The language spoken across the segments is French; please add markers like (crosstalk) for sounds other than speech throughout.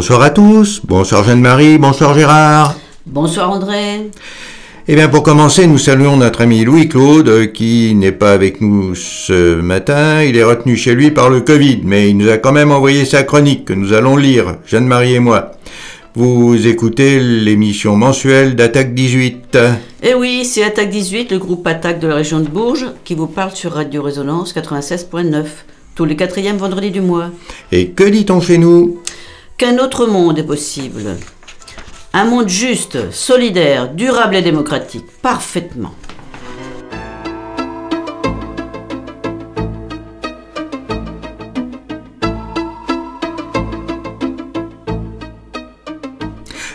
Bonsoir à tous, bonsoir Jeanne-Marie, bonsoir Gérard. Bonsoir André. Eh bien, pour commencer, nous saluons notre ami Louis-Claude, qui n'est pas avec nous ce matin. Il est retenu chez lui par le Covid, mais il nous a quand même envoyé sa chronique que nous allons lire, Jeanne-Marie et moi. Vous écoutez l'émission mensuelle d'Attaque 18. Eh oui, c'est Attaque 18, le groupe Attaque de la région de Bourges, qui vous parle sur Radio Résonance 96.9, tous les quatrièmes vendredis du mois. Et que dit-on chez nous? Qu'un autre monde est possible. Un monde juste, solidaire, durable et démocratique. Parfaitement.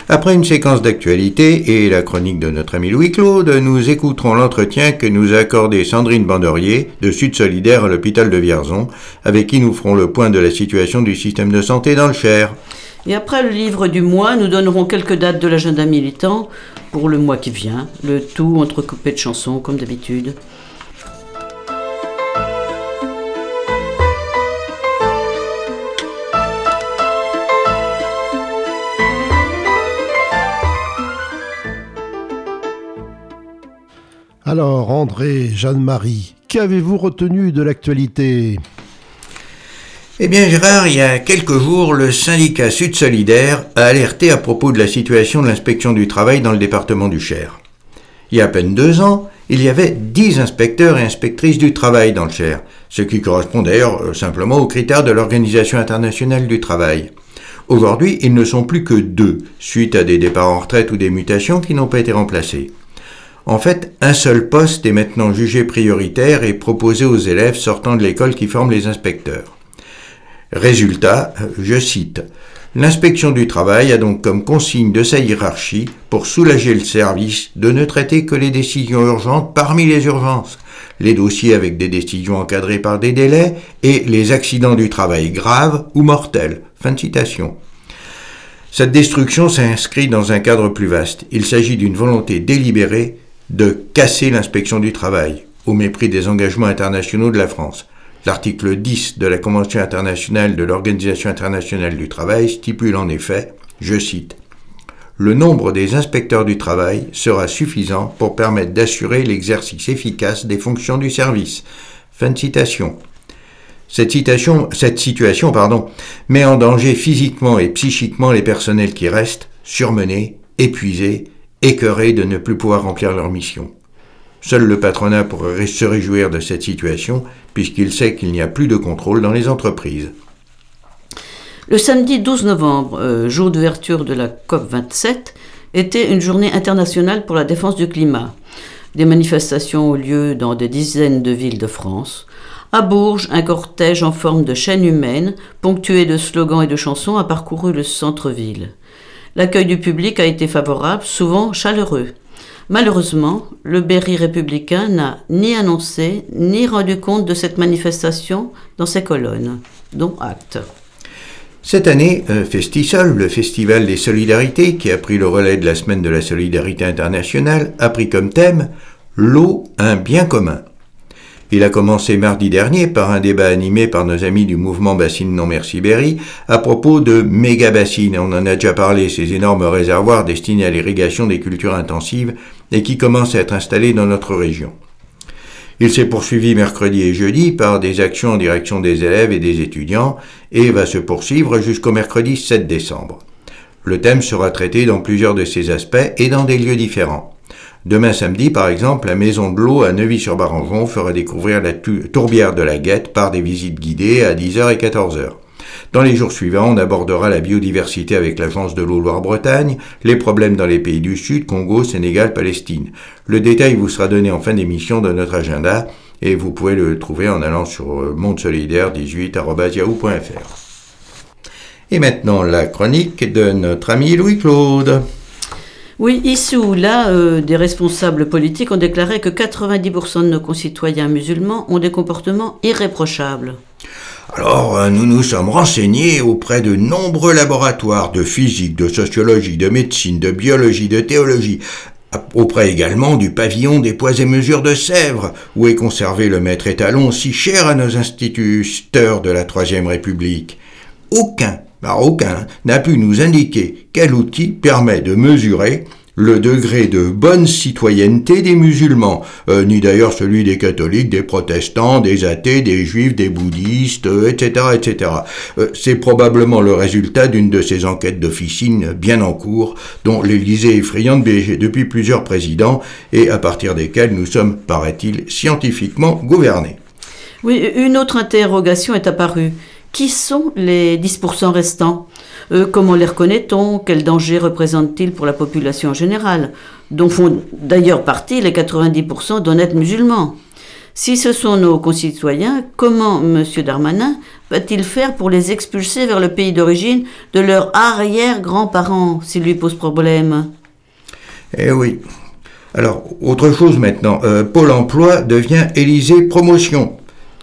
Après une séquence d'actualité et la chronique de notre ami Louis-Claude, nous écouterons l'entretien que nous a accordé Sandrine Bandorier de Sud Solidaire à l'hôpital de Vierzon, avec qui nous ferons le point de la situation du système de santé dans le Cher. Et après le livre du mois, nous donnerons quelques dates de l'agenda militant pour le mois qui vient, le tout entrecoupé de chansons comme d'habitude. Alors, André, Jeanne-Marie, qu'avez-vous retenu de l'actualité? Eh bien Gérard, il y a quelques jours, le syndicat Sud Solidaire a alerté à propos de la situation de l'inspection du travail dans le département du Cher. Il y a à peine deux ans, il y avait dix inspecteurs et inspectrices du travail dans le Cher, ce qui correspond d'ailleurs euh, simplement aux critères de l'Organisation internationale du travail. Aujourd'hui, ils ne sont plus que deux, suite à des départs en retraite ou des mutations qui n'ont pas été remplacés. En fait, un seul poste est maintenant jugé prioritaire et proposé aux élèves sortant de l'école qui forment les inspecteurs. Résultat, je cite, L'inspection du travail a donc comme consigne de sa hiérarchie, pour soulager le service, de ne traiter que les décisions urgentes parmi les urgences, les dossiers avec des décisions encadrées par des délais et les accidents du travail graves ou mortels. Fin de citation. Cette destruction s'inscrit dans un cadre plus vaste. Il s'agit d'une volonté délibérée de casser l'inspection du travail, au mépris des engagements internationaux de la France. L'article 10 de la Convention internationale de l'Organisation internationale du travail stipule en effet, je cite, Le nombre des inspecteurs du travail sera suffisant pour permettre d'assurer l'exercice efficace des fonctions du service. Fin de citation. Cette, situation pardon, met en danger physiquement et psychiquement les personnels qui restent, surmenés, épuisés, écœurés de ne plus pouvoir remplir leur mission. Seul le patronat pourrait se réjouir de cette situation, puisqu'il sait qu'il n'y a plus de contrôle dans les entreprises. Le samedi 12 novembre, euh, jour d'ouverture de la COP27, était une journée internationale pour la défense du climat. Des manifestations ont lieu dans des dizaines de villes de France. À Bourges, un cortège en forme de chaîne humaine, ponctué de slogans et de chansons, a parcouru le centre-ville. L'accueil du public a été favorable, souvent chaleureux. Malheureusement, le Berry républicain n'a ni annoncé ni rendu compte de cette manifestation dans ses colonnes, dont acte. Cette année, Festisol, le Festival des Solidarités, qui a pris le relais de la Semaine de la Solidarité internationale, a pris comme thème L'eau, un bien commun. Il a commencé mardi dernier par un débat animé par nos amis du mouvement Bassine Non Merci Berry à propos de méga bassines. On en a déjà parlé, ces énormes réservoirs destinés à l'irrigation des cultures intensives et qui commencent à être installés dans notre région. Il s'est poursuivi mercredi et jeudi par des actions en direction des élèves et des étudiants et va se poursuivre jusqu'au mercredi 7 décembre. Le thème sera traité dans plusieurs de ses aspects et dans des lieux différents. Demain samedi, par exemple, la Maison de l'eau à Neuvy-sur-Barangeon fera découvrir la tourbière de la Guette par des visites guidées à 10h et 14h. Dans les jours suivants, on abordera la biodiversité avec l'Agence de l'eau Loire-Bretagne, les problèmes dans les pays du Sud, Congo, Sénégal, Palestine. Le détail vous sera donné en fin d'émission de notre agenda et vous pouvez le trouver en allant sur Monde Solidaire 18.yahoo.fr. Et maintenant, la chronique de notre ami Louis-Claude. Oui, ici ou là, euh, des responsables politiques ont déclaré que 90% de nos concitoyens musulmans ont des comportements irréprochables. Alors, euh, nous nous sommes renseignés auprès de nombreux laboratoires de physique, de sociologie, de médecine, de biologie, de théologie, auprès également du pavillon des poids et mesures de Sèvres, où est conservé le maître étalon si cher à nos instituteurs de la Troisième République. Aucun aucun n'a pu nous indiquer quel outil permet de mesurer le degré de bonne citoyenneté des musulmans, euh, ni d'ailleurs celui des catholiques, des protestants, des athées, des juifs, des bouddhistes, etc. etc. Euh, c'est probablement le résultat d'une de ces enquêtes d'officine bien en cours, dont l'Élysée est friande depuis plusieurs présidents, et à partir desquels nous sommes, paraît-il, scientifiquement gouvernés. Oui, une autre interrogation est apparue. Qui sont les 10% restants? Euh, Comment les reconnaît-on? Quel danger représentent-ils pour la population générale? Dont font d'ailleurs partie les 90% d'honnêtes musulmans. Si ce sont nos concitoyens, comment M. Darmanin va-t-il faire pour les expulser vers le pays d'origine de leurs arrière-grands-parents s'il lui pose problème? Eh oui. Alors, autre chose maintenant. Euh, Pôle emploi devient Élysée Promotion.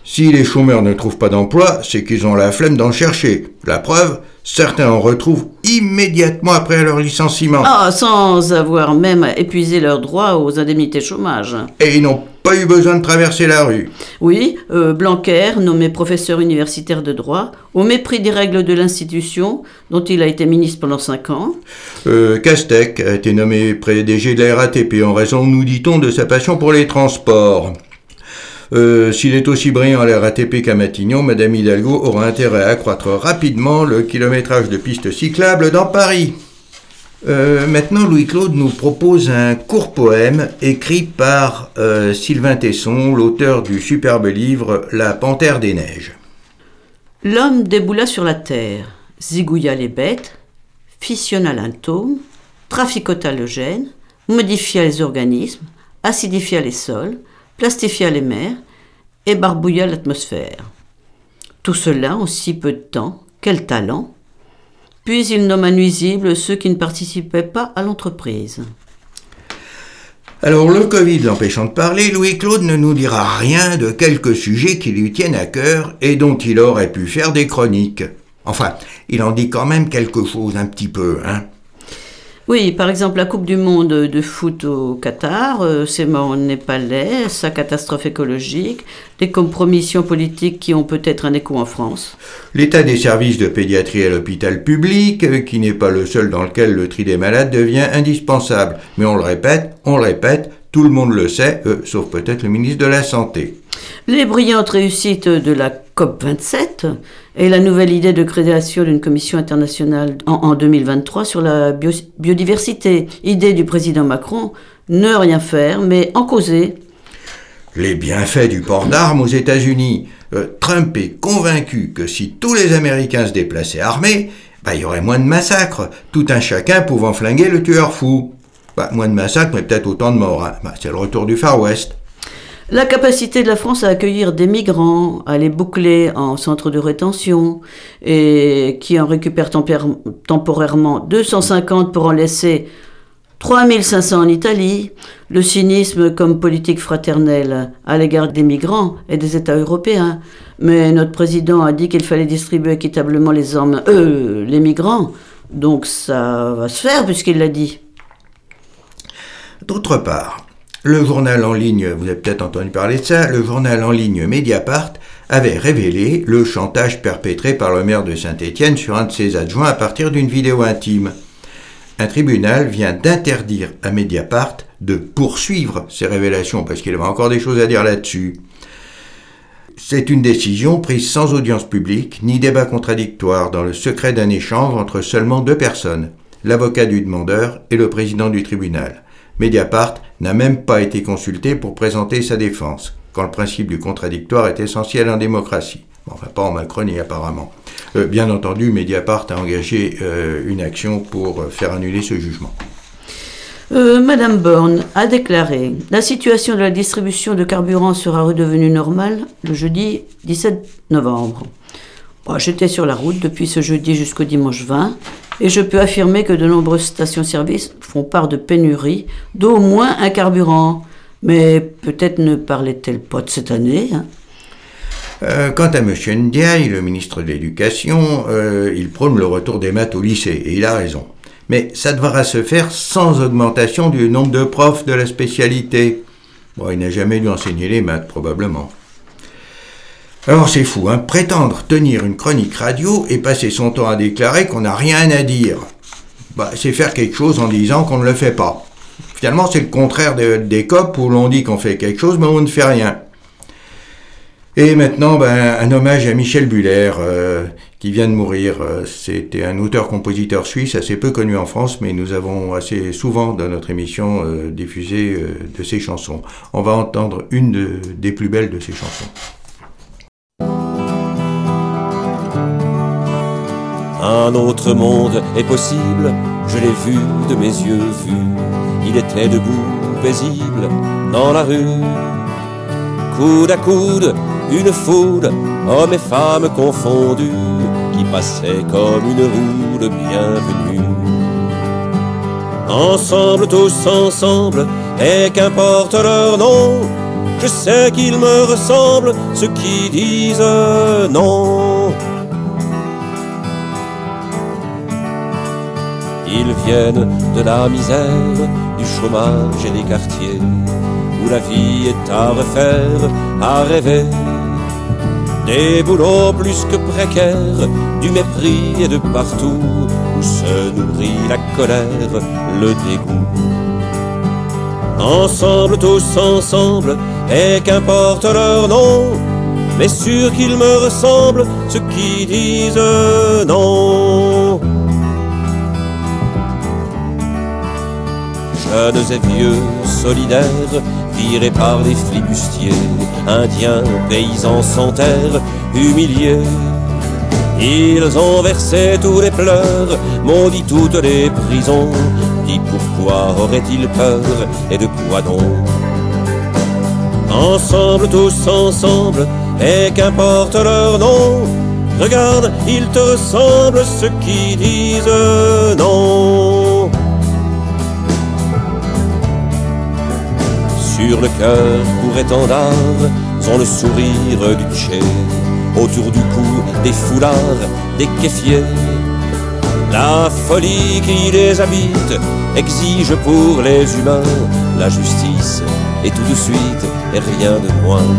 Si les chômeurs ne trouvent pas d'emploi, c'est qu'ils ont la flemme d'en chercher. La preuve, certains en retrouvent immédiatement après leur licenciement. Ah, sans avoir même épuisé leurs droits aux indemnités chômage. Et ils n'ont pas eu besoin de traverser la rue. Oui, euh, Blanquer, nommé professeur universitaire de droit, au mépris des règles de l'institution, dont il a été ministre pendant cinq ans. Euh, Castec a été nommé PDG de la RATP en raison, nous dit-on, de sa passion pour les transports. Euh, s'il est aussi brillant à la RATP qu'à Matignon, Madame Hidalgo aura intérêt à accroître rapidement le kilométrage de pistes cyclables dans Paris. Euh, maintenant, Louis-Claude nous propose un court poème écrit par euh, Sylvain Tesson, l'auteur du superbe livre La Panthère des Neiges. L'homme déboula sur la terre, zigouilla les bêtes, fissionna l'atome, traficota le gène, modifia les organismes, acidifia les sols, plastifia les mers et barbouilla l'atmosphère. Tout cela en si peu de temps, quel talent Puis il nomma nuisibles ceux qui ne participaient pas à l'entreprise. Alors le Covid l'empêchant de parler, Louis-Claude ne nous dira rien de quelques sujets qui lui tiennent à cœur et dont il aurait pu faire des chroniques. Enfin, il en dit quand même quelque chose un petit peu, hein. Oui, par exemple, la Coupe du Monde de foot au Qatar, euh, c'est mon népalais, sa catastrophe écologique, des compromissions politiques qui ont peut-être un écho en France. L'état des services de pédiatrie à l'hôpital public, euh, qui n'est pas le seul dans lequel le tri des malades devient indispensable. Mais on le répète, on le répète, tout le monde le sait, euh, sauf peut-être le ministre de la Santé. Les brillantes réussites de la COP27 et la nouvelle idée de création d'une commission internationale en, 2023 sur la biodiversité. Idée du président Macron, ne rien faire, mais en causer. Les bienfaits du port d'armes aux États-Unis. Euh, Trump est convaincu que si tous les Américains se déplaçaient armés, bah, il y aurait moins de massacres, tout un chacun pouvant flinguer le tueur fou. Bah, moins de massacres, mais peut-être autant de morts. Hein. Bah, c'est le retour du Far West. La capacité de la France à accueillir des migrants, à les boucler en centre de rétention, et qui en récupère temporairement 250 pour en laisser 3500 en Italie, le cynisme comme politique fraternelle à l'égard des migrants et des États européens. Mais notre président a dit qu'il fallait distribuer équitablement les hommes, euh, les migrants. Donc ça va se faire puisqu'il l'a dit. D'autre part, le journal en ligne, vous avez peut-être entendu parler de ça, le journal en ligne Mediapart avait révélé le chantage perpétré par le maire de Saint-Étienne sur un de ses adjoints à partir d'une vidéo intime. Un tribunal vient d'interdire à Mediapart de poursuivre ces révélations parce qu'il avait encore des choses à dire là-dessus. C'est une décision prise sans audience publique ni débat contradictoire dans le secret d'un échange entre seulement deux personnes, l'avocat du demandeur et le président du tribunal. Mediapart n'a même pas été consulté pour présenter sa défense, quand le principe du contradictoire est essentiel en démocratie. enfin, pas en Macronie apparemment. Euh, bien entendu, Mediapart a engagé euh, une action pour euh, faire annuler ce jugement. Madame Borne a déclaré La situation de la distribution de carburant sera redevenue normale le jeudi 17 novembre. J'étais sur la route depuis ce jeudi jusqu'au dimanche 20 et je peux affirmer que de nombreuses stations-service font part de pénurie d'au moins un carburant. Mais peut-être ne parlait-elle pas de cette année hein euh, quant à M. Ndiaye, le ministre de l'Éducation, euh, il prône le retour des maths au lycée, et il a raison. Mais ça devra se faire sans augmentation du nombre de profs de la spécialité. Bon, il n'a jamais dû enseigner les maths, probablement. Alors c'est fou, hein, prétendre tenir une chronique radio et passer son temps à déclarer qu'on n'a rien à dire. Bah, c'est faire quelque chose en disant qu'on ne le fait pas. Finalement, c'est le contraire des COP où l'on dit qu'on fait quelque chose mais on ne fait rien. Et maintenant, ben, un hommage à Michel Buller, euh, qui vient de mourir. Euh, c'était un auteur-compositeur suisse assez peu connu en France, mais nous avons assez souvent dans notre émission euh, diffusé de ses chansons. On va entendre une des plus belles de ses chansons. Un autre monde est possible, je l'ai vu de mes yeux vus. Il était debout, paisible, dans la rue. Coude à coude, une foule, hommes et femmes confondus, qui passaient comme une roue de bienvenue. Ensemble, tous ensemble, et qu'importe leur nom, je sais qu'ils me ressemblent, ceux qui disent non. Ils viennent de la misère, du chômage et des quartiers, où la vie est à refaire, à rêver des boulots plus que précaires, du mépris et de partout, où se nourrit la colère, le dégoût. Ensemble, tous ensemble, et qu'importe leur nom, mais sûr qu'ils me ressemblent, ceux qui disent non. Jeunes et vieux, solidaires, virés par les flibustiers, indiens, paysans sans terre, humiliés. Ils ont versé tous les pleurs, maudit toutes les prisons. Dis pourquoi auraient-ils peur et de quoi donc? Ensemble, tous ensemble, et qu'importe leur nom, regarde, ils te ressemblent ceux qui disent non. Sur le cœur pour étendard, ont le sourire du tché. Autour du cou, des foulards, des kéfiers. La folie qui les habite exige pour les humains la justice et tout de suite et rien de moins.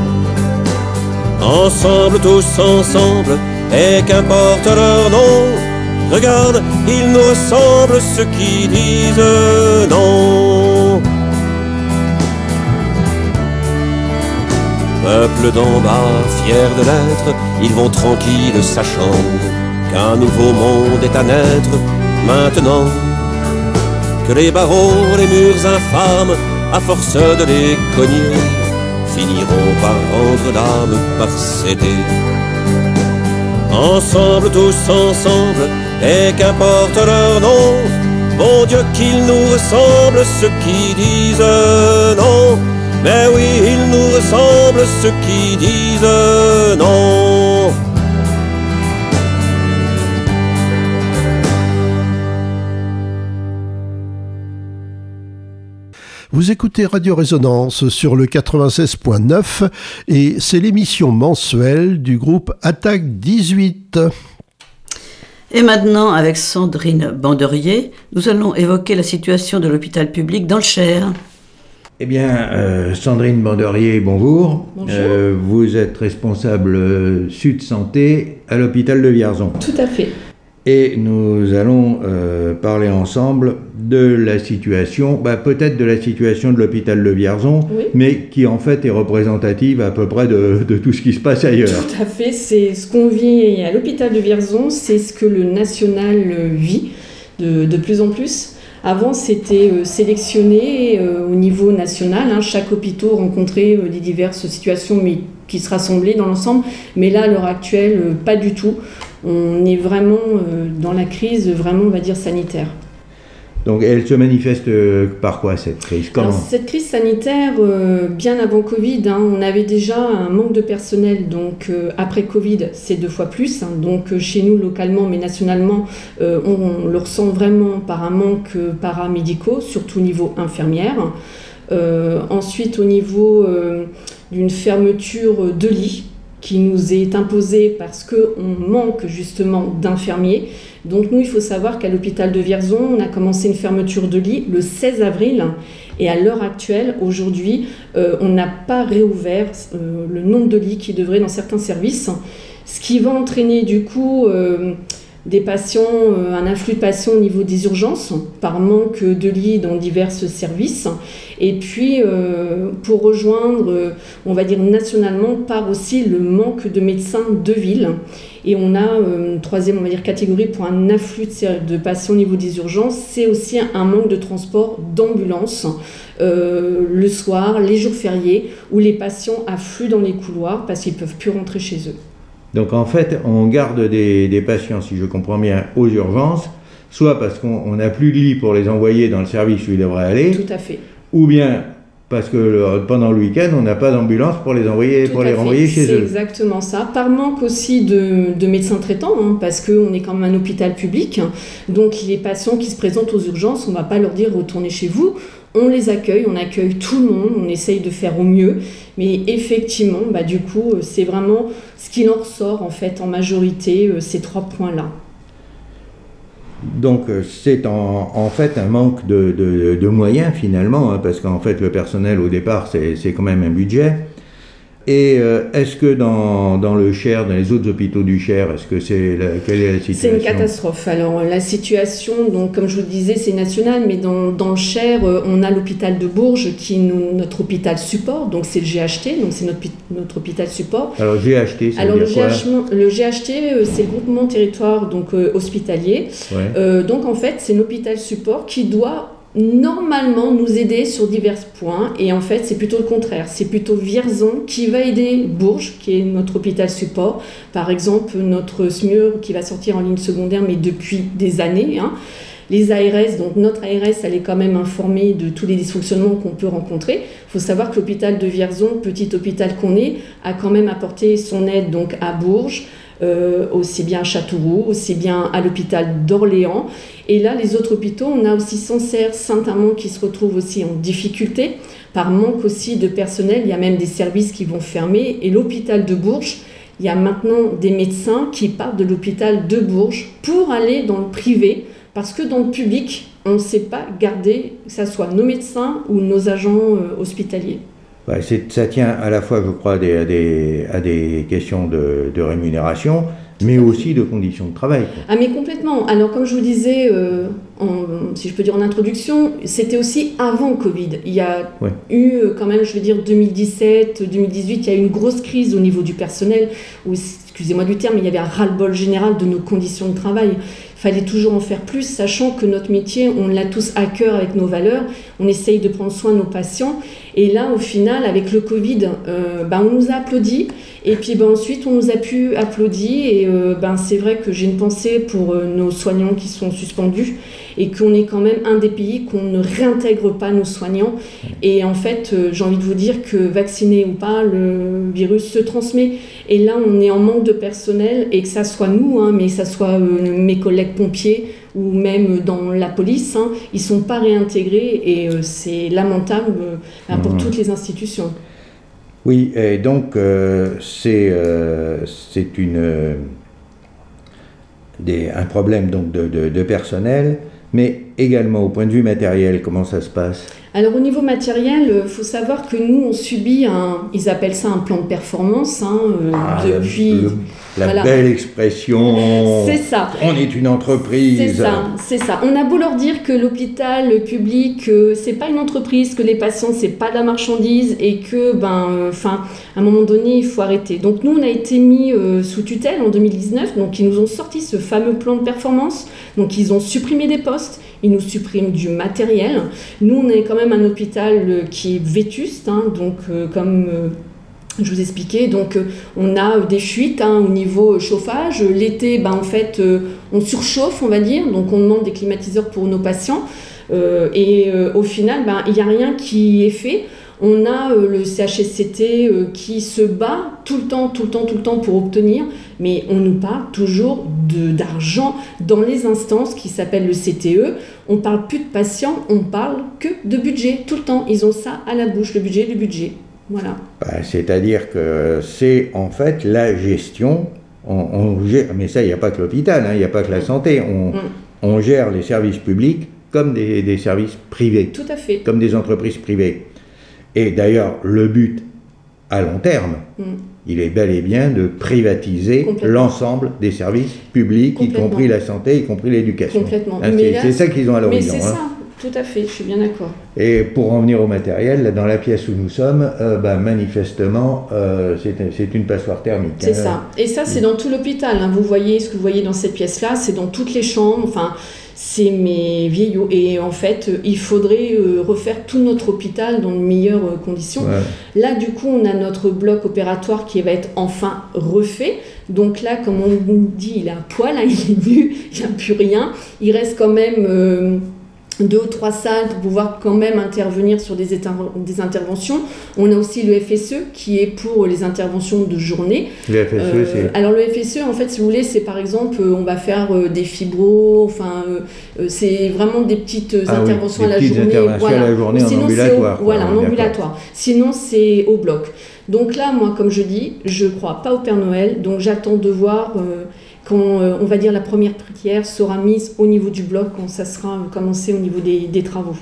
Ensemble, tous ensemble, et qu'importe leur nom, regarde, ils nous ressemblent ceux qui disent non. Peuple d'en bas, fier de l'être, ils vont tranquilles sachant qu'un nouveau monde est à naître maintenant. Que les barreaux, les murs infâmes, à force de les cogner, finiront par rendre l'âme par céder. Ensemble, tous ensemble, et qu'importe leur nom, bon Dieu qu'ils nous ressemblent, ceux qui disent non. Mais oui, ils nous ressemblent, ceux qui disent non. Vous écoutez Radio Résonance sur le 96.9 et c'est l'émission mensuelle du groupe Attaque 18. Et maintenant, avec Sandrine Banderier, nous allons évoquer la situation de l'hôpital public dans le Cher. Eh bien, euh, Sandrine Banderier, bonjour. Bonjour. Euh, vous êtes responsable euh, Sud Santé à l'hôpital de Vierzon. Tout à fait. Et nous allons parler ensemble de la situation, bah, peut-être de la situation de l'hôpital de Vierzon, Oui. mais qui en fait est représentative à peu près de, de tout ce qui se passe ailleurs. Tout à fait. C'est ce qu'on vit à l'hôpital de Vierzon, c'est ce que le national vit de, de plus en plus. Avant, c'était euh, sélectionné euh, au niveau national. hein. Chaque hôpital rencontrait euh, des diverses situations, mais qui se rassemblaient dans l'ensemble. Mais là, à l'heure actuelle, pas du tout. On est vraiment dans la crise, vraiment, on sanitaire. Donc elle se manifeste euh, par quoi cette crise? Cette crise sanitaire, euh, bien avant Covid, hein, on avait déjà un manque de personnel. Donc euh, après Covid, c'est deux fois plus. hein. donc chez nous, localement, mais nationalement, on, on le ressent vraiment par un manque paramédicaux, surtout au niveau infirmière. Ensuite, au niveau d'une fermeture de lits qui nous est imposée parce qu'on manque justement d'infirmiers. Donc nous, il faut savoir qu'à l'hôpital de Vierzon, on a commencé une fermeture de lit le 16 avril Et à l'heure actuelle, aujourd'hui, on n'a pas réouvert le nombre de lits qui devrait dans certains services, ce qui va entraîner du coup des patients, euh, un afflux de patients au niveau des urgences par manque de lits dans divers services. Et puis, euh, pour rejoindre, euh, on va dire nationalement, par aussi le manque de médecins de ville. Et on a une troisième, on va dire, catégorie pour un afflux de patients au niveau des urgences, c'est aussi un manque de transport d'ambulance le soir, les jours fériés, où les patients affluent dans les couloirs parce qu'ils ne peuvent plus rentrer chez eux. Donc en fait, on garde des, patients, si je comprends bien, aux urgences, soit parce qu'on n'a plus de lit pour les envoyer dans le service où ils devraient aller. Tout à fait. Ou bien parce que pendant le week-end, on n'a pas d'ambulance pour les envoyer, pour les renvoyer chez eux. C'est exactement ça. Par manque aussi de, médecins traitants, hein, parce qu'on est quand même un hôpital public. Donc les patients qui se présentent aux urgences, on ne va pas leur dire retournez chez vous on les accueille, on accueille tout le monde, on essaye de faire au mieux, mais effectivement, bah, du coup, euh, c'est vraiment ce qui en ressort en fait en majorité, euh, ces trois points-là. Donc euh, c'est en, fait un manque de, moyens finalement, hein, parce qu'en fait le personnel au départ c'est quand même un budget. Et euh, est-ce que dans, dans, le Cher, dans les autres hôpitaux du Cher, est-ce que c'est quelle est la situation C'est une catastrophe. Alors la situation, donc comme je vous le disais, c'est national, mais dans, dans, le Cher, euh, on a l'hôpital de Bourges qui est notre hôpital support, donc c'est le GHT, donc c'est notre, notre hôpital support. Alors GHT, ça Alors, veut dire le, quoi? Le GHT, euh, c'est le groupement territoire donc hospitalier. donc en fait, c'est un hôpital support qui doit normalement nous aider sur divers points et en fait c'est plutôt le contraire. C'est plutôt Vierzon qui va aider Bourges qui est notre hôpital support. Par exemple notre SMUR qui va sortir en ligne secondaire mais depuis des années hein. les ARS donc notre ARS elle est quand même informée de tous les dysfonctionnements qu'on peut rencontrer. Il faut savoir que l'hôpital de Vierzon petit hôpital qu'on est a quand même apporté son aide donc à Bourges euh, aussi bien à Châteauroux, aussi bien à l'hôpital d'Orléans. Et là, les autres hôpitaux, on a aussi Sancerre, Saint-Amand qui se retrouvent aussi en difficulté par manque aussi de personnel. Il y a même des services qui vont fermer. Et l'hôpital de Bourges, il y a maintenant des médecins qui partent de l'hôpital de Bourges pour aller dans le privé parce que dans le public, on ne sait pas garder, que ce soit nos médecins ou nos agents euh, ça tient à la fois, je crois, à des, questions de, rémunération, mais aussi de conditions de travail. Ah mais complètement. Alors comme je vous disais, euh, si je peux dire en introduction, c'était aussi avant Covid. Il y a eu euh, quand même, je veux dire, 2017, 2018, il y a eu une grosse crise au niveau du personnel, où, excusez-moi du terme, il y avait un ras-le-bol général de nos conditions de travail fallait toujours en faire plus, sachant que notre métier, on l'a tous à cœur avec nos valeurs, on essaye de prendre soin de nos patients. Et là, au final, avec le Covid, euh, ben, on nous a applaudi. Et puis ben, ensuite, on nous a pu applaudir. Et euh, ben, c'est vrai que j'ai une pensée pour euh, nos soignants qui sont suspendus et qu'on est quand même un des pays qu'on ne réintègre pas nos soignants. Et en fait, j'ai envie de vous dire que vacciné ou pas, le virus se transmet. Et là, on est en manque de personnel et que ça soit nous, hein, mais que ça soit mes collègues pompiers ou même dans la police, hein, ils sont pas réintégrés et euh, c'est lamentable ben, pour mmh. toutes les institutions. Oui, et donc c'est c'est une des, un problème donc de, de, de personnel mais également au point de vue matériel, comment ça se passe? Alors au niveau matériel, il euh, faut savoir que nous, on subit un, ils appellent ça un plan de performance, hein, euh, ah, depuis... La, belle expression. C'est ça. On est une entreprise. C'est ça, c'est ça. On a beau leur dire que l'hôpital public, euh, c'est pas une entreprise, que les patients, c'est pas de la marchandise et que, ben, enfin, à un moment donné, il faut arrêter. Donc nous, on a été mis sous tutelle en 2019, donc ils nous ont sorti ce fameux plan de performance. Donc ils ont supprimé des postes ils nous suppriment du matériel. Nous, on est quand même un hôpital euh, qui est vétuste, hein, donc euh, comme euh, je vous expliquais, donc on a des fuites hein, au niveau chauffage. L'été, ben, en fait, on surchauffe, on va dire, donc on demande des climatiseurs pour nos patients. et au final, ben, il n'y a rien qui est fait. On a euh, le CHSCT euh, qui se bat tout le temps, tout le temps, tout le temps pour obtenir, mais on nous parle toujours d'argent dans les instances qui s'appellent le CTE. On parle plus de patients, on parle que de budget tout le temps. Ils ont ça à la bouche, le budget, le budget. Voilà. Bah, c'est-à-dire que c'est en fait la gestion. On, mais ça, il n'y a pas que l'hôpital, hein, il n'y a pas que la santé. On, mm. on gère les services publics comme des, des services privés, Tout à fait. comme des entreprises privées. Et d'ailleurs, le but à long terme, Mm. il est bel et bien de privatiser l'ensemble des services publics, y compris la santé, y compris l'éducation. Complètement. Hein, c'est ça qu'ils ont à Mais l'horizon. c'est hein. ça, tout à fait, je suis bien d'accord. Et pour en venir au matériel, dans la pièce où nous sommes, euh, bah, manifestement, euh, c'est une passoire thermique. C'est hein. ça. Et ça, c'est dans tout l'hôpital. hein. Vous voyez ce que vous voyez dans cette pièce-là, c'est dans toutes les chambres. Enfin, c'est mes vieillots. Et en fait, euh, il faudrait refaire tout notre hôpital dans de meilleures conditions. Ouais. Là, du coup, on a notre bloc opératoire qui va être enfin refait. Donc là, comme on dit, il est à poil, hein, (laughs) il est nu, il n'y a plus rien. Il reste quand même deux ou trois salles pour pouvoir quand même intervenir sur des, éter- des interventions. On a aussi le FSE qui est pour les interventions de journée. Le FSE, Euh, c'est. alors le FSE, en fait, si vous voulez, c'est par exemple, euh, on va faire euh, des fibros, enfin, euh, euh, c'est vraiment des petites euh, Ah oui, interventions des à la petites journée. interventions à la journée en Sinon, c'est au- voilà, en ambulatoire. Sinon, c'est au bloc. Donc là, moi, comme je dis, je crois pas au Père Noël, donc j'attends de voir euh, quand, euh, on va dire, la première prière sera mise au niveau du bloc, quand ça sera euh, commencé au niveau des, des travaux.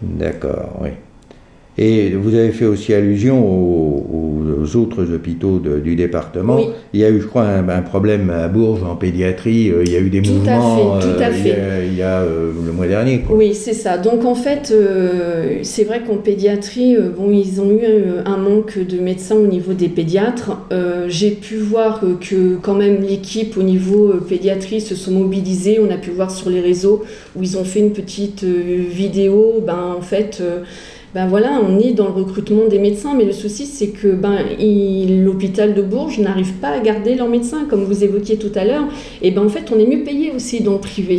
D'accord, oui. Et vous avez fait aussi allusion aux, aux autres hôpitaux de- du département. Oui. Il y a eu, je crois, un, un problème à Bourges en pédiatrie. euh, Il y a eu des Tout à mouvements fait, tout euh, à il y fait. a, il y a, euh, le mois dernier. Quoi. Oui, c'est ça. Donc en fait, euh, c'est vrai qu'en pédiatrie, bon, ils ont eu un manque de médecins au niveau des pédiatres. J'ai pu voir que quand même l'équipe au niveau pédiatrie se sont mobilisés. On a pu voir sur les réseaux où ils ont fait une petite vidéo. Ben en fait. Ben voilà, on est dans le recrutement des médecins, mais le souci c'est que ben, l'hôpital de Bourges n'arrive pas à garder leurs médecins, comme vous évoquiez tout à l'heure. Et ben en fait, on est mieux payé aussi dans le privé.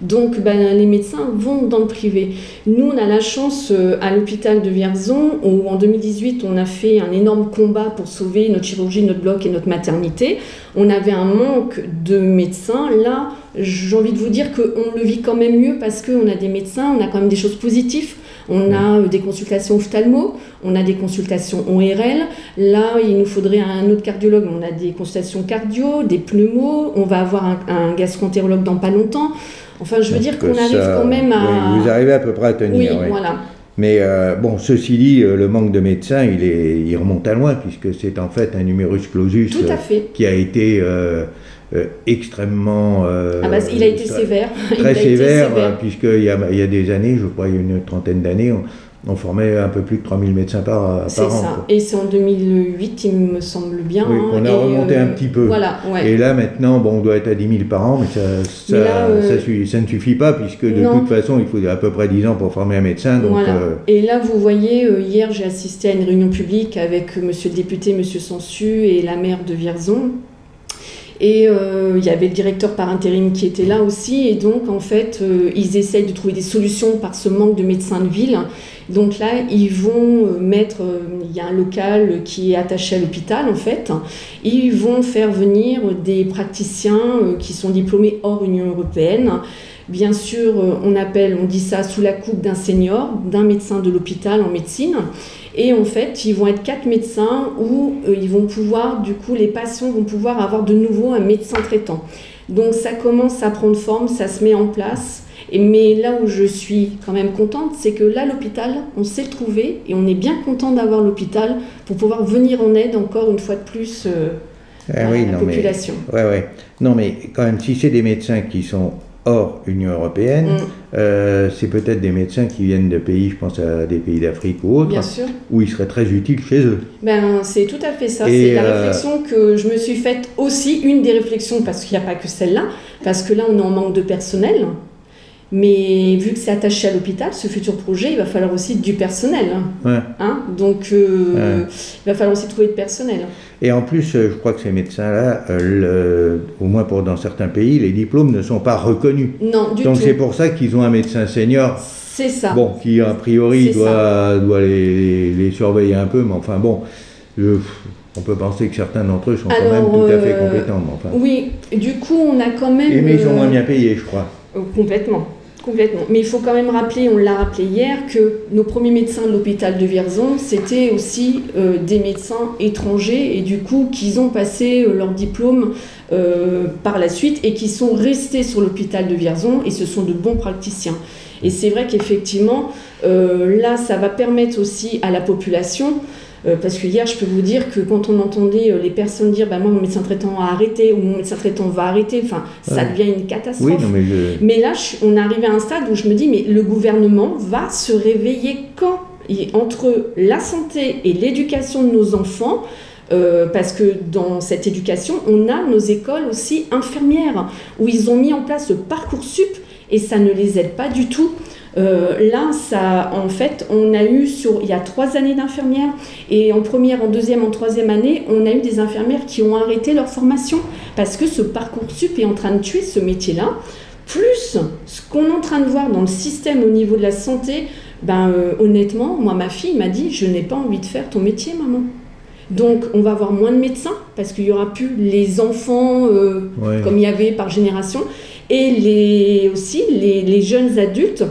Donc ben, les médecins vont dans le privé. Nous, on a la chance euh, à l'hôpital de Vierzon, où en 2018, on a fait un énorme combat pour sauver notre chirurgie, notre bloc et notre maternité. On avait un manque de médecins. Là, j'ai envie de vous dire qu'on le vit quand même mieux parce qu'on a des médecins, on a quand même des choses positives. On a euh, des consultations ophtalmo, on a des consultations ORL. Là, il nous faudrait un autre cardiologue. On a des consultations cardio, des pneumos. On va avoir un, un gastroentérologue dans pas longtemps. Enfin, je veux dire qu'on arrive ça- quand même à. oui, vous arrivez à peu près à tenir. Oui, oui. voilà. Mais euh, bon, ceci dit, euh, le manque de médecins, il, est, il remonte à loin, puisque c'est en fait un numerus clausus Tout à fait. qui a été euh, extrêmement... euh, Ah bah, il a été ça- sévère. (laughs) Très sévère, sévère. euh, puisqu'il y a, il y a des années, je crois il y a une trentaine d'années, on, on formait un peu plus de 3000 médecins par, C'est par an. ça. quoi. Et c'est en 2008, il me semble bien. Oui, qu'on a et, remonté euh, un petit peu. Voilà, ouais. Et là maintenant, bon, on doit être à 10 000 par an, mais ça, ça, Mais là, euh, ça, suffit- ça ne suffit pas, puisque de Non. toute façon, il faut à peu près 10 ans pour former un médecin. Donc, Voilà. euh, Et là, vous voyez, euh, hier, j'ai assisté à une réunion publique avec euh, monsieur le député, monsieur Sansu et la maire de Vierzon. Et euh, il y avait le directeur par intérim qui était là aussi. Et donc, en fait, euh, ils essayent de trouver des solutions par ce manque de médecins de ville. Donc là, ils vont euh, mettre, il y a un local qui est attaché à l'hôpital, en fait. Ils vont faire venir des praticiens qui sont diplômés hors Union européenne. Bien sûr, on appelle, on dit ça sous la coupe d'un senior, d'un médecin de l'hôpital en médecine. Et en fait, ils vont être quatre médecins où euh, ils vont pouvoir, du coup, les patients vont pouvoir avoir de nouveau un médecin traitant. Donc ça commence à prendre forme, ça se met en place. Et, mais là où je suis quand même contente, c'est que là, l'hôpital, on sait le trouver et on est bien content d'avoir l'hôpital pour pouvoir venir en aide encore une fois de plus euh, ah à oui, la non, mais, population. ouais, ouais. non, mais quand même, si c'est des médecins qui sont hors Union européenne, Mm, euh, c'est peut-être des médecins qui viennent de pays, je pense à des pays d'Afrique ou autres, où ils seraient très utiles chez eux. Ben, c'est tout à fait ça. C'est la euh, réflexion que je me suis faite aussi, une des réflexions, parce qu'il n'y a pas que celle-là, parce que là, on est en manque de personnel. Mais vu que c'est attaché à l'hôpital, ce futur projet, il va falloir aussi du personnel. Ouais. Hein Donc, euh, Ouais. il va falloir aussi trouver du personnel. Et en plus, euh, je crois que ces médecins-là, euh, au moins pour dans certains pays, les diplômes ne sont pas reconnus. Non, du Donc c'est pour ça qu'ils ont un médecin senior, C'est ça. bon, qui a priori doit, doit les, les surveiller un peu, mais enfin bon, je- on peut penser que certains d'entre eux sont quand même tout à fait compétents. enfin. Oui, du coup, on a quand même. Et mais ils sont moins bien payés, je crois. Euh, Complètement. Mais il faut quand même rappeler, on l'a rappelé hier, que nos premiers médecins de l'hôpital de Vierzon, c'était aussi euh, des médecins étrangers et du coup qu'ils ont passé euh, leur diplôme par la suite et qui sont restés sur l'hôpital de Vierzon et ce sont de bons praticiens. Et c'est vrai qu'effectivement, là, ça va permettre aussi à la population parce que hier, je peux vous dire que quand on entendait euh, les personnes dire bah, Moi, mon médecin traitant a arrêté ou mon médecin traitant va arrêter, enfin, ça devient une catastrophe. mais, là, on arrive à un stade où je me dis Mais le gouvernement va se réveiller quand? Entre la santé et l'éducation de nos enfants, euh, parce que dans cette éducation, on a nos écoles aussi infirmières, où ils ont mis en place le parcours sup, et ça ne les aide pas du tout. Euh, là, ça, en fait, on a eu sur, il y a trois années d'infirmières et en première, en deuxième, en troisième année, on a eu des infirmières qui ont arrêté leur formation parce que ce parcours sup est en train de tuer ce métier-là. Plus ce qu'on est en train de voir dans le système au niveau de la santé, ben euh, honnêtement, moi ma fille m'a dit je n'ai pas envie de faire ton métier, maman. Donc, on va avoir moins de médecins parce qu'il y aura plus les enfants euh, comme il y avait par génération et les, aussi les, les jeunes adultes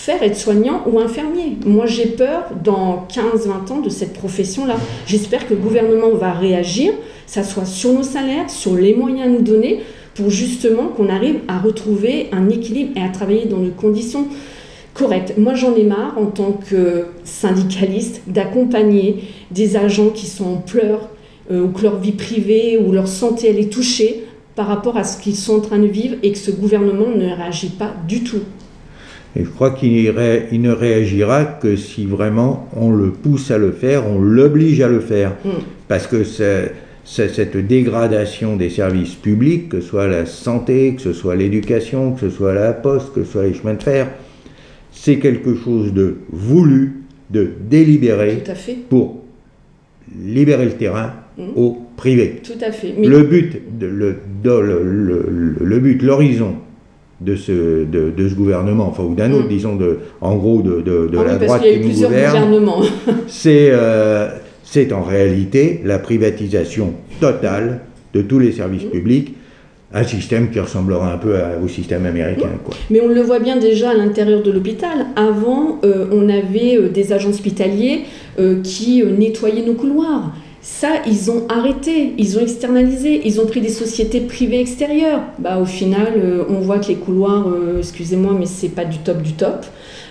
faire être soignant ou infirmier. Moi, j'ai peur dans 15-20 ans de cette profession-là. J'espère que le gouvernement va réagir, ça soit sur nos salaires, sur les moyens à nous donner, pour justement qu'on arrive à retrouver un équilibre et à travailler dans des conditions correctes. Moi, j'en ai marre en tant que syndicaliste d'accompagner des agents qui sont en pleurs euh, ou que leur vie privée ou leur santé elle est touchée par rapport à ce qu'ils sont en train de vivre et que ce gouvernement ne réagit pas du tout. Et je crois qu'il ne réagira que si vraiment on le pousse à le faire, on l'oblige à le faire. Mm. Parce que cette dégradation des services publics, que ce soit la santé, que ce soit l'éducation, que ce soit la poste, que ce soit les chemins de fer, c'est quelque chose de voulu, de délibéré, pour libérer le terrain mm. au privé. Tout à fait. Le but, le, le but, l'horizon de ce, de, de, ce gouvernement, enfin, ou d'un autre, mm. disons, de, en gros, de, de, de ah la droite qui nous gouverne, (laughs) c'est euh, c'est en réalité la privatisation totale de tous les services mm. publics, un système qui ressemblera un peu au système américain. Mm. Quoi. Mais on le voit bien déjà à l'intérieur de l'hôpital. Avant, euh, on avait euh, des agents hospitaliers qui nettoyaient nos couloirs. Ça, ils ont arrêté, ils ont externalisé, ils ont pris des sociétés privées extérieures. Bah, au final, euh, on voit que les couloirs, euh, excusez-moi, mais c'est pas du top du top.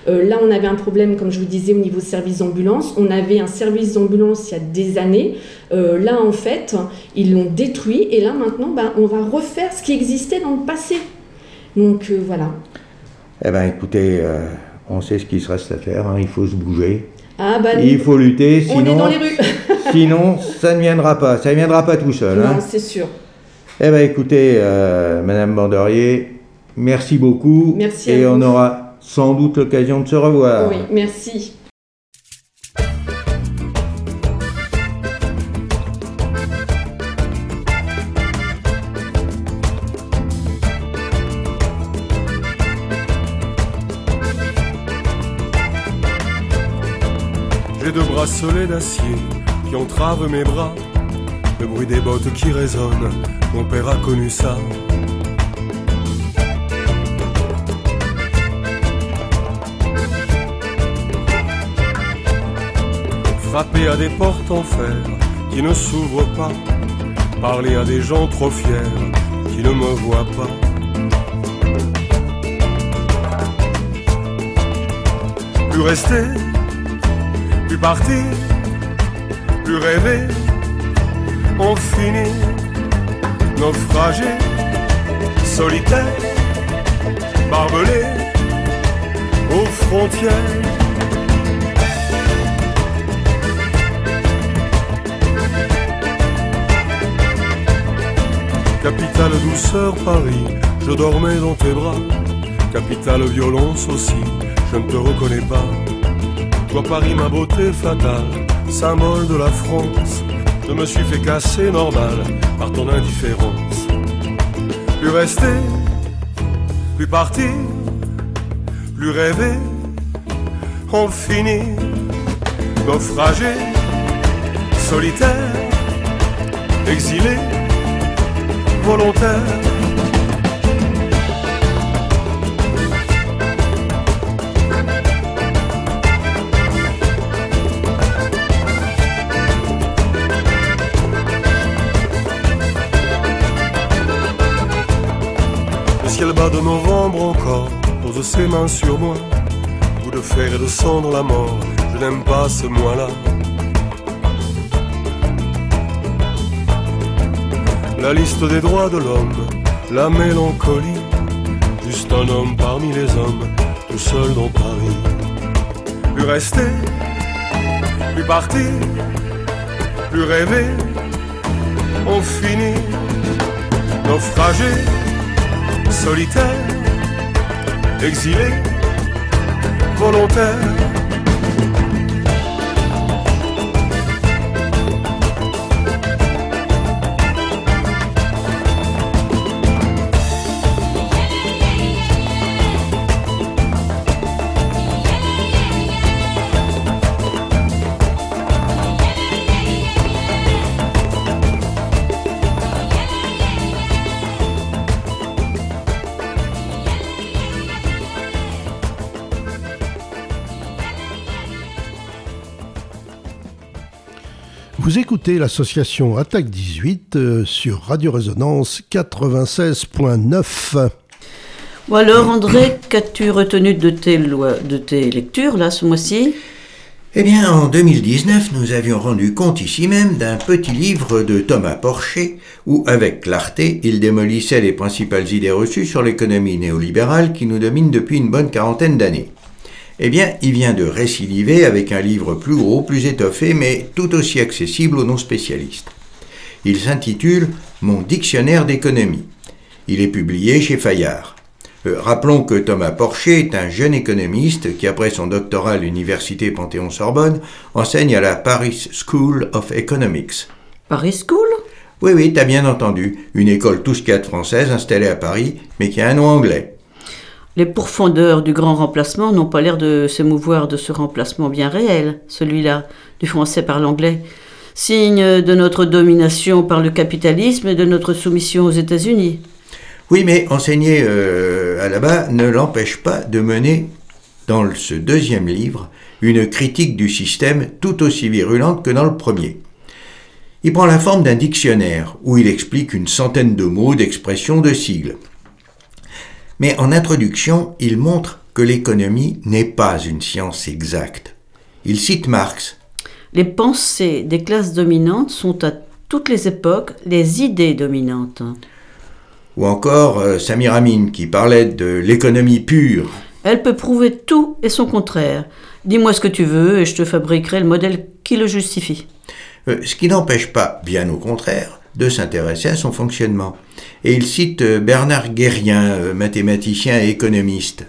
Euh, là, on avait un problème, comme je vous disais, au niveau service d'ambulance. On avait un service d'ambulance il y a des années. là, en fait, ils l'ont détruit. Et là, maintenant, bah, on va refaire ce qui existait dans le passé. Donc, voilà. Eh bien, écoutez, on sait ce qu'il se reste à faire. Hein. Il faut se bouger. Ah bah, il faut lutter, sinon, on est dans les rues. Sinon ça ne viendra pas, ça ne viendra pas tout seul. Non, hein. c'est sûr. Eh bien écoutez, euh, Madame Banderier, merci beaucoup. Merci. Et on aura sans doute l'occasion de se revoir. Oui, merci. de bracelets d'acier qui entravent mes bras, le bruit des bottes qui résonnent, mon père a connu ça. Frapper à des portes en fer qui ne s'ouvrent pas, parler à des gens trop fiers qui ne me voient pas. Plus rester plus partir, rêver, on finit naufragé, solitaire, barbelé aux frontières. Capitale douceur Paris, je dormais dans tes bras. Capitale violence aussi, je ne te reconnais pas. Toi Paris ma beauté fatale, symbole de la France, je me suis fait casser normal par ton indifférence. Plus rester, plus partir, plus rêver, on finit naufragé, solitaire, exilé, volontaire. Bas de novembre encore pose ses mains sur moi. coup de fer et de sang dans la mort, je n'aime pas ce moi-là. La liste des droits de l'homme, la mélancolie, juste un homme parmi les hommes, tout seul dans Paris. Plus rester, plus partir, plus rêver, on finit naufragé, solitaire, exilé, volontaire. Vous écoutez l'association Attaque 18 euh, sur Radio Résonance 96.9. Ou alors, André, qu'as-tu retenu de tes, lois, de tes lectures, là, ce mois-ci? Eh bien, en 2019, nous avions rendu compte ici même d'un petit livre de Thomas Porcher, où, avec clarté, il démolissait les principales idées reçues sur l'économie néolibérale qui nous domine depuis une bonne quarantaine d'années. Eh bien, il vient de récidiver avec un livre plus gros, plus étoffé, mais tout aussi accessible aux non-spécialistes. Il s'intitule Mon dictionnaire d'économie. Il est publié chez Fayard. Euh, rappelons que Thomas Porcher est un jeune économiste qui, après son doctorat à l'université Panthéon-Sorbonne, enseigne à la Paris School of Economics. Paris School? Oui, oui, t'as bien entendu. Une école tous quatre française installée à Paris, mais qui a un nom anglais. Les pourfendeurs du grand remplacement n'ont pas l'air de s'émouvoir de ce remplacement bien réel, celui-là, du français par l'anglais. Signe de notre domination par le capitalisme et de notre soumission aux États-Unis. Oui, mais enseigner euh, à là-bas ne l'empêche pas de mener, dans ce deuxième livre, une critique du système tout aussi virulente que dans le premier. Il prend la forme d'un dictionnaire où il explique une centaine de mots, d'expressions, de sigles. Mais en introduction, il montre que l'économie n'est pas une science exacte. Il cite Marx. Les pensées des classes dominantes sont à toutes les époques les idées dominantes. Ou encore euh, Samir Amin qui parlait de l'économie pure. Elle peut prouver tout et son contraire. Dis-moi ce que tu veux et je te fabriquerai le modèle qui le justifie. Euh, ce qui n'empêche pas, bien au contraire, de s'intéresser à son fonctionnement. Et il cite euh, Bernard Guérien, euh, mathématicien et économiste.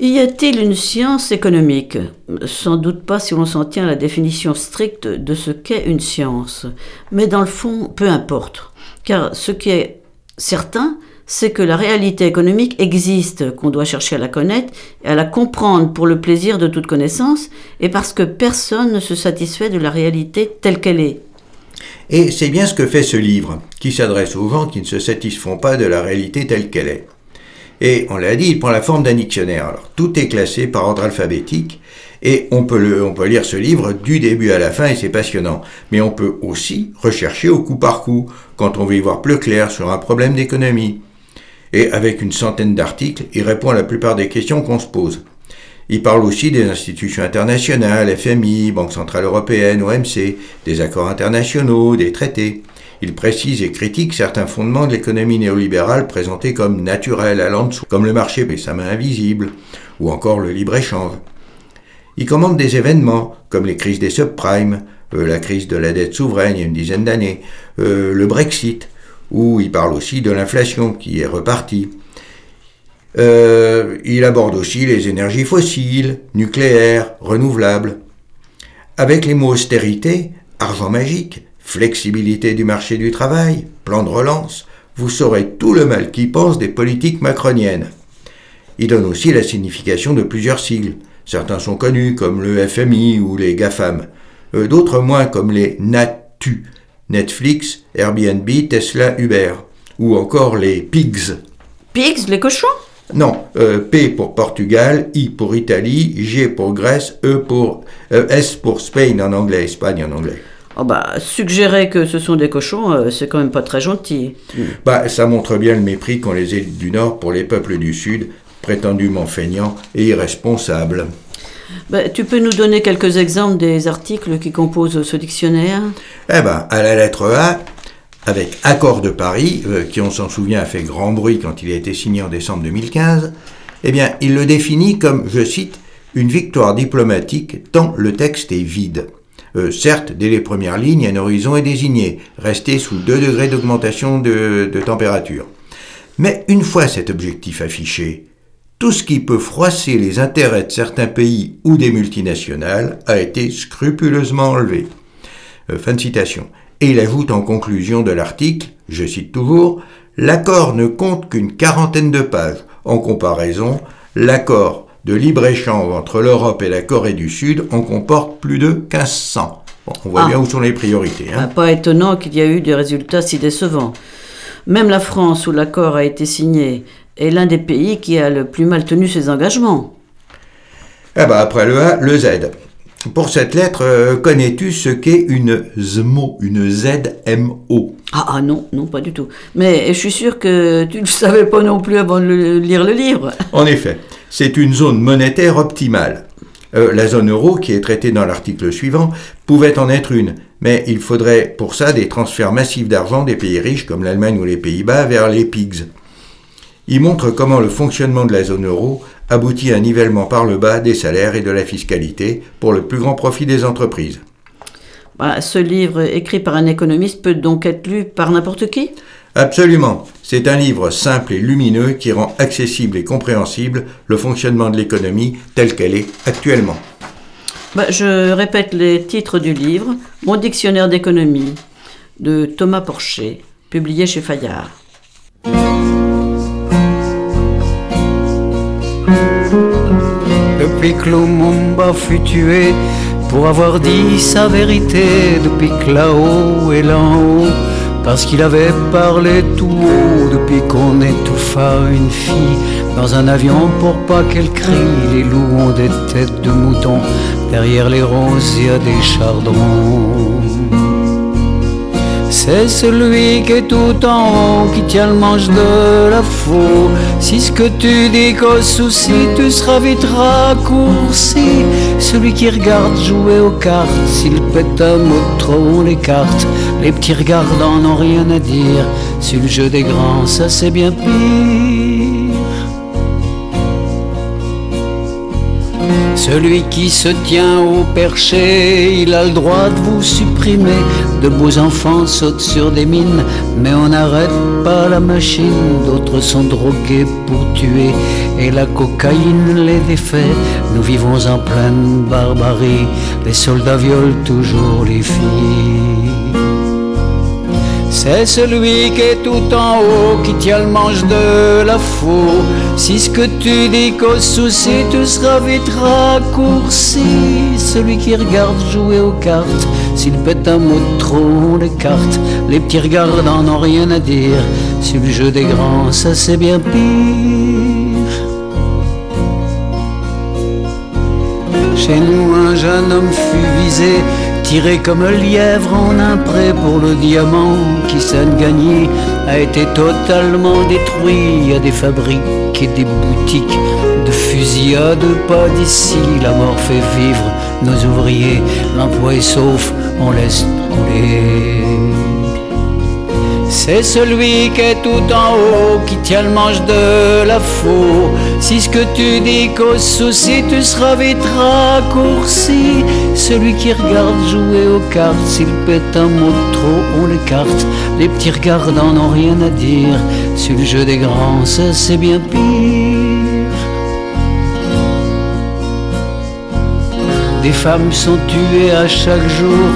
Y a-t-il une science économique? Sans doute pas si l'on s'en tient à la définition stricte de ce qu'est une science. Mais dans le fond, peu importe. Car ce qui est certain, c'est que la réalité économique existe, qu'on doit chercher à la connaître et à la comprendre pour le plaisir de toute connaissance, et parce que personne ne se satisfait de la réalité telle qu'elle est. Et c'est bien ce que fait ce livre, qui s'adresse aux gens qui ne se satisfont pas de la réalité telle qu'elle est. Et on l'a dit, il prend la forme d'un dictionnaire. Alors, tout est classé par ordre alphabétique, et on peut, lire ce livre du début à la fin, et c'est passionnant. Mais on peut aussi rechercher au coup par coup, quand on veut y voir plus clair sur un problème d'économie. Et avec une centaine d'articles, il répond à la plupart des questions qu'on se pose. Il parle aussi des institutions internationales, FMI, Banque Centrale Européenne, OMC, des accords internationaux, des traités. Il précise et critique certains fondements de l'économie néolibérale présentés comme naturels allant de soi, comme le marché et sa main invisible, ou encore le libre-échange. Il commande des événements, comme les crises des subprimes, euh, la crise de la dette souveraine il y a une dizaine d'années, euh, le Brexit, où il parle aussi de l'inflation qui est repartie. Euh, il aborde aussi les énergies fossiles, nucléaires, renouvelables. Avec les mots austérité, argent magique, flexibilité du marché du travail, plan de relance, vous saurez tout le mal qu'il pense des politiques macroniennes. Il donne aussi la signification de plusieurs sigles. Certains sont connus comme le FMI ou les GAFAM, euh, d'autres moins comme les NATU, Netflix, Airbnb, Tesla, Uber, ou encore les PIGS. PIGS, les cochons? Non, euh, P pour Portugal, I pour Italie, G pour Grèce, E pour euh, S pour Spain en anglais, Espagne en anglais. Oh bah, suggérer que ce sont des cochons, euh, c'est quand même pas très gentil. Bah, ça montre bien le mépris qu'ont les élites du Nord pour les peuples du Sud, prétendument feignant et irresponsable. Ben, tu peux nous donner quelques exemples des articles qui composent ce dictionnaire? Eh ben, à la lettre A, avec Accord de Paris, euh, qui on s'en souvient a fait grand bruit quand il a été signé en décembre 2015, eh bien, il le définit comme, je cite, une victoire diplomatique tant le texte est vide. Euh, certes, dès les premières lignes, un horizon est désigné, rester sous 2 degrés d'augmentation de, de température. Mais une fois cet objectif affiché, tout ce qui peut froisser les intérêts de certains pays ou des multinationales a été scrupuleusement enlevé. Euh, fin de citation. Et il ajoute en conclusion de l'article, je cite toujours, L'accord ne compte qu'une quarantaine de pages. En comparaison, l'accord de libre-échange entre l'Europe et la Corée du Sud en comporte plus de 1500. Bon, on voit Ah. bien où sont les priorités. hein. Ah, Pas étonnant qu'il y ait eu des résultats si décevants. Même la France, où l'accord a été signé, est l'un des pays qui a le plus mal tenu ses engagements. Ah bah après le A, le Z. Pour cette lettre, euh, connais-tu ce qu'est une ZMO, une ZMO Ah, ah non, non, pas du tout. Mais je suis sûr que tu ne le savais pas non plus avant de le- lire le livre. En effet, c'est une zone monétaire optimale. Euh, la zone euro, qui est traitée dans l'article suivant, pouvait en être une, mais il faudrait pour ça des transferts massifs d'argent des pays riches comme l'Allemagne ou les Pays-Bas vers les PIGS. Il montre comment le fonctionnement de la zone euro aboutit à un nivellement par le bas des salaires et de la fiscalité pour le plus grand profit des entreprises. Bah, ce livre, écrit par un économiste, peut donc être lu par n'importe qui? Absolument. C'est un livre simple et lumineux qui rend accessible et compréhensible le fonctionnement de l'économie telle qu'elle est actuellement. Bah, Je répète les titres du livre. Mon dictionnaire d'économie de Thomas Porcher, publié chez Fayard. Depuis que Lumumba fut tué pour avoir dit sa vérité, depuis que là-haut et là-haut, parce qu'il avait parlé tout haut, depuis qu'on étouffa une fille dans un avion pour pas qu'elle crie, les loups ont des têtes de moutons, derrière les roses il y a des chardons. C'est celui qui est tout en haut qui tient le manche de la faux. Si ce que tu dis qu'au souci, tu seras vite raccourci. Celui qui regarde jouer aux cartes, s'il pète un mot trop, on l'écarte. Les petits regardants n'ont rien à dire. Sur le jeu des grands, ça c'est bien pire. Celui qui se tient au perché, il a le droit de vous supprimer. De beaux enfants sautent sur des mines, mais on n'arrête pas la machine. D'autres sont drogués pour tuer, et la cocaïne les défait. Nous vivons en pleine barbarie, les soldats violent toujours les filles. C'est celui qui est tout en haut qui tient le manche de la faux. Si ce que tu dis qu'au souci, tu seras vite raccourci. Celui qui regarde jouer aux cartes, s'il pète un mot de trop, on l'écarte. Les petits regardants n'ont rien à dire. Sur le jeu des grands, ça c'est bien pire. Chez nous, un jeune homme fut visé, tiré comme un lièvre en un prêt pour le diamant qui s'en gagné, a été totalement détruit. Il y a des fabriques et des boutiques de fusillade, pas d'ici. La mort fait vivre nos ouvriers, l'emploi est sauf, on laisse couler. C'est celui qui est tout en haut qui tient le manche de la faux. Si ce que tu dis qu'au souci, tu seras vite raccourci. Celui qui regarde jouer aux cartes, s'il pète un mot de trop, on l'écarte. Les petits regardants n'ont rien à dire. Sur le jeu des grands, ça c'est bien pire. Des femmes sont tuées à chaque jour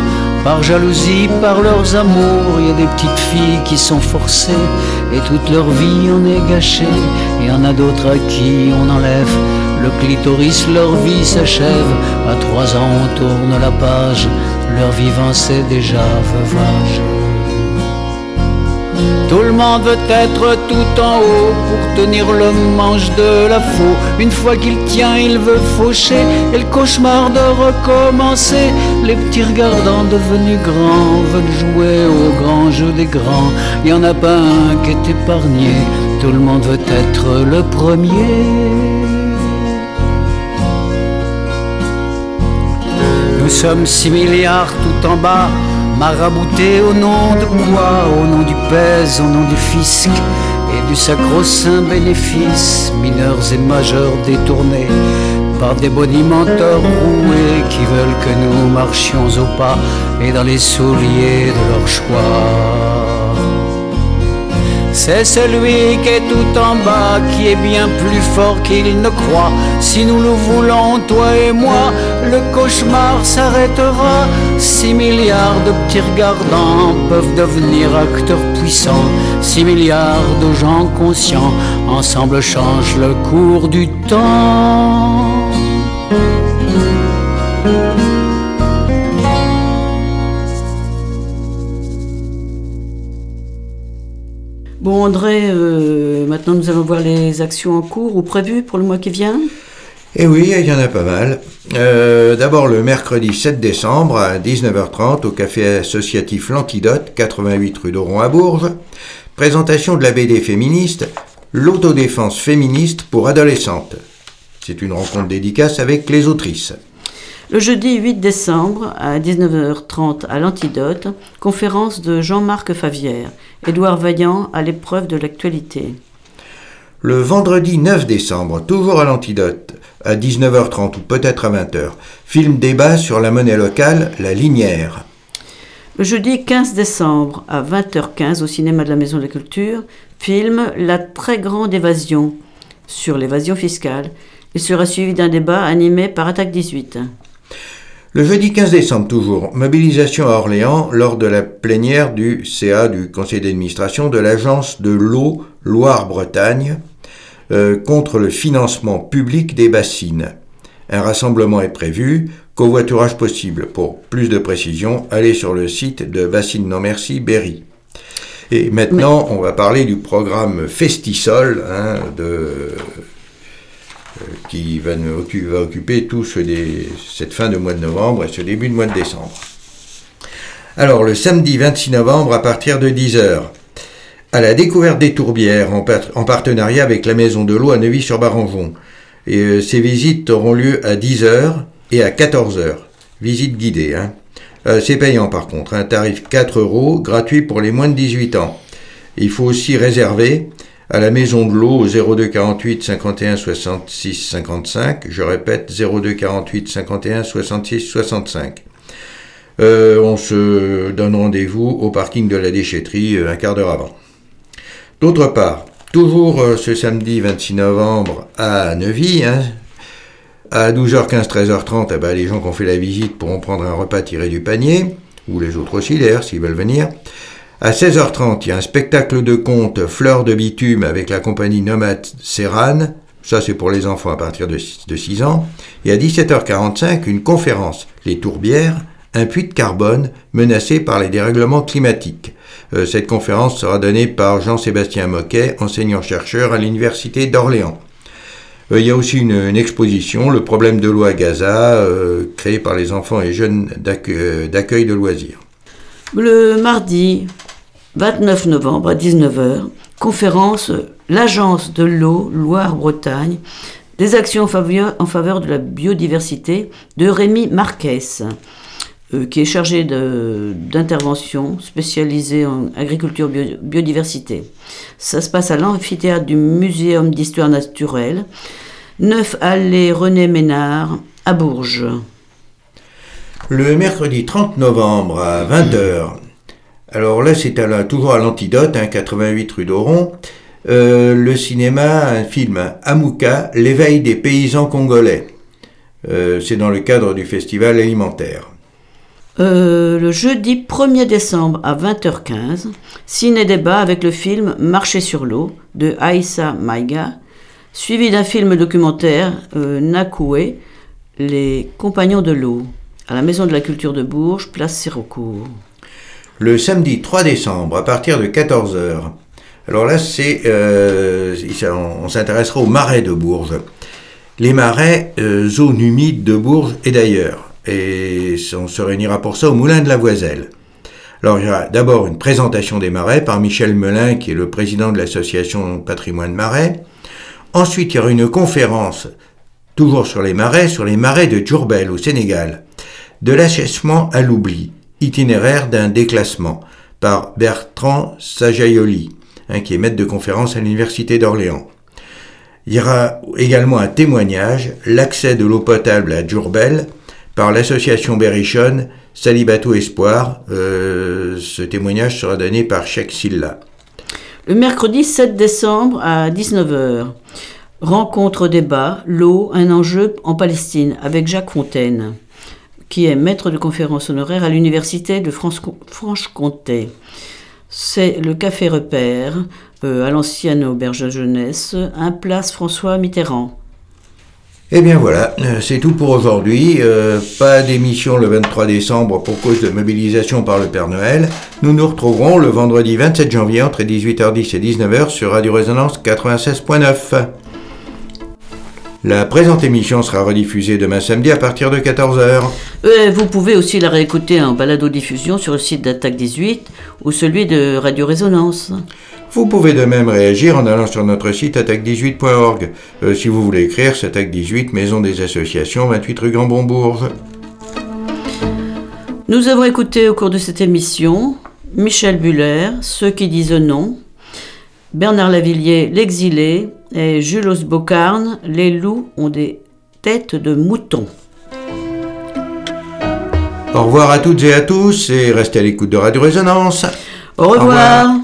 par jalousie, par leurs amours. Il y a des petites filles qui sont forcées et toute leur vie en est gâchée. Il y en a d'autres à qui on enlève le clitoris, leur vie s'achève. À trois ans, on tourne la page, leur vivant c'est déjà veuvage. Tout le monde veut être tout en haut pour tenir le manche de la faux. Une fois qu'il tient, il veut faucher et le cauchemar de recommencer. Les petits regardants devenus grands veulent jouer au grand jeu des grands. Il y en a pas un qui est épargné. tout le monde veut être le premier. Nous sommes six milliards tout en bas, maraboutés au nom de quoi? Au nom du pèse, au nom du fisc et du sacro-saint bénéfice, mineurs et majeurs détournés par des bonimenteurs roués qui veulent que nous marchions au pas et dans les souliers de leur choix. C'est celui qui est tout en bas qui est bien plus fort qu'il ne croit. Si nous le voulons, toi et moi, le cauchemar s'arrêtera. Six milliards de petits regardants peuvent devenir acteurs puissants. Six milliards de gens conscients ensemble changent le cours du temps. Bon André, euh, maintenant nous allons voir les actions en cours ou prévues pour le mois qui vient. Eh oui, il y en a pas mal. Euh, D'abord le mercredi 7 décembre à 19h30 au café associatif L'Antidote, 88 rue d'Oron à Bourges. Présentation de la BD féministe, l'autodéfense féministe pour adolescentes. C'est une rencontre dédicace avec les autrices. Le jeudi 8 décembre à 19h30 à l'Antidote, conférence de Jean-Marc Favière, Édouard Vaillant à l'épreuve de l'actualité. Le vendredi 9 décembre, toujours à l'Antidote, à 19h30 ou peut-être à 20h, film débat sur la monnaie locale, la linière. Le jeudi 15 décembre à 20h15 au cinéma de la Maison de la Culture, film La très grande évasion sur l'évasion fiscale. Il sera suivi d'un débat animé par Attaque 18. Le jeudi 15 décembre toujours, mobilisation à Orléans lors de la plénière du CA du conseil d'administration de l'agence de l'eau Loire-Bretagne euh, contre le financement public des bassines. Un rassemblement est prévu, covoiturage possible. Pour plus de précisions, allez sur le site de Bassine Non Merci Berry. Et maintenant, on va parler du programme Festisol hein, de qui va, occuper tout ce, cette fin de mois de novembre et ce début de mois de décembre. Alors, le samedi 26 novembre, à partir de 10h, à la découverte des tourbières, en, en partenariat avec la Maison de l'eau à Neuvy-sur-Barangeon. Et euh, ces visites auront lieu à 10h et à 14h. Visite guidée. Hein. Euh, c'est payant par contre, un tarif 4 euros, gratuit pour les moins de 18 ans. Il faut aussi réserver à la Maison de l'eau au 02 48 51 66 55. Je répète 02 48 51 66 65. on se donne rendez-vous au parking de la déchetterie euh, un quart d'heure avant. D'autre part, toujours euh, ce samedi 26 novembre à Neuvy, hein, à 12h15, 13h30, eh ben, les gens qui ont fait la visite pourront prendre un repas tiré du panier, ou les autres aussi d'ailleurs s'ils veulent venir. À 16h30, il y a un spectacle de contes Fleurs de bitume avec la compagnie Nomade Serran. Ça, c'est pour les enfants à partir de 6 ans. Et à 17h45, une conférence Les Tourbières, un puits de carbone menacé par les dérèglements climatiques. Euh, cette conférence sera donnée par Jean-Sébastien Moquet, enseignant-chercheur à l'Université d'Orléans. Euh, il y a aussi une, exposition, le problème de l'eau à Gaza, euh, créée par les enfants et jeunes d'accueil de loisirs. Le mardi 29 novembre à 19h, conférence L'Agence de l'eau Loire-Bretagne, des actions en faveur, de la biodiversité de Rémi Marquez, euh, qui est chargé d'intervention spécialisée en agriculture biodiversité. Ça se passe à l'amphithéâtre du Muséum d'histoire naturelle, 9 allée René Ménard, à Bourges. Le mercredi 30 novembre à 20h, alors là, c'est toujours à l'antidote, 88 hein, rue d'Oron. Euh, le cinéma, un film, Amouka, l'éveil des paysans congolais. Euh, c'est dans le cadre du festival alimentaire. Euh, le jeudi 1er décembre à 20h15, ciné-débat avec le film Marcher sur l'eau de Aïssa Maïga, suivi d'un film documentaire Nakoué, Les Compagnons de l'eau, à la Maison de la Culture de Bourges, place Sirocourt le samedi 3 décembre à partir de 14h. Alors là, euh, on, s'intéressera aux marais de Bourges. Les marais, euh, zone humide de Bourges et d'ailleurs. Et on se réunira pour ça au Moulin de la Voiselle. Alors il y aura d'abord une présentation des marais par Michel Melin, qui est le président de l'association Patrimoine Marais. Ensuite, il y aura une conférence, toujours sur les marais, sur les marais de Djourbel au Sénégal. De l'achèvement à l'oubli, itinéraire d'un déclassement, par Bertrand Sajayoli, hein, qui est maître de conférence à l'Université d'Orléans. Il y aura également un témoignage, l'accès de l'eau potable à Djourbel, par l'association Berrichonne, Salibato Espoir. Euh, ce témoignage sera donné par Cheikh Silla. Le mercredi 7 décembre à 19h, rencontre débat, l'eau, un enjeu en Palestine avec Jacques Fontaine, qui est maître de conférence honoraire à l'Université de Franche-Comté. C'est le café repère euh, à l'ancienne auberge de jeunesse, un place François Mitterrand. Eh bien voilà, euh, c'est tout pour aujourd'hui. Euh, pas d'émission le 23 décembre pour cause de mobilisation par le Père Noël. Nous nous retrouverons le vendredi 27 janvier entre 18h10 et 19h sur Radio Résonance 96.9. La présente émission sera rediffusée demain samedi à partir de 14h. Euh, vous pouvez aussi la réécouter en balado-diffusion sur le site d'Attaque 18 ou celui de Radio Résonance. Vous pouvez de même réagir en allant sur notre site attaque18.org. Euh, si vous voulez écrire, c'est Attaque18, Maison des Associations, 28 rue Gambon-Bourges. Nous avons écouté au cours de cette émission Michel Buller, Ceux qui disent non, Bernard Lavillier, L'exilé, et Jules Bocarne, Les loups ont des têtes de moutons. Au revoir à toutes et à tous et restez à l'écoute de Radio Résonance. Au revoir.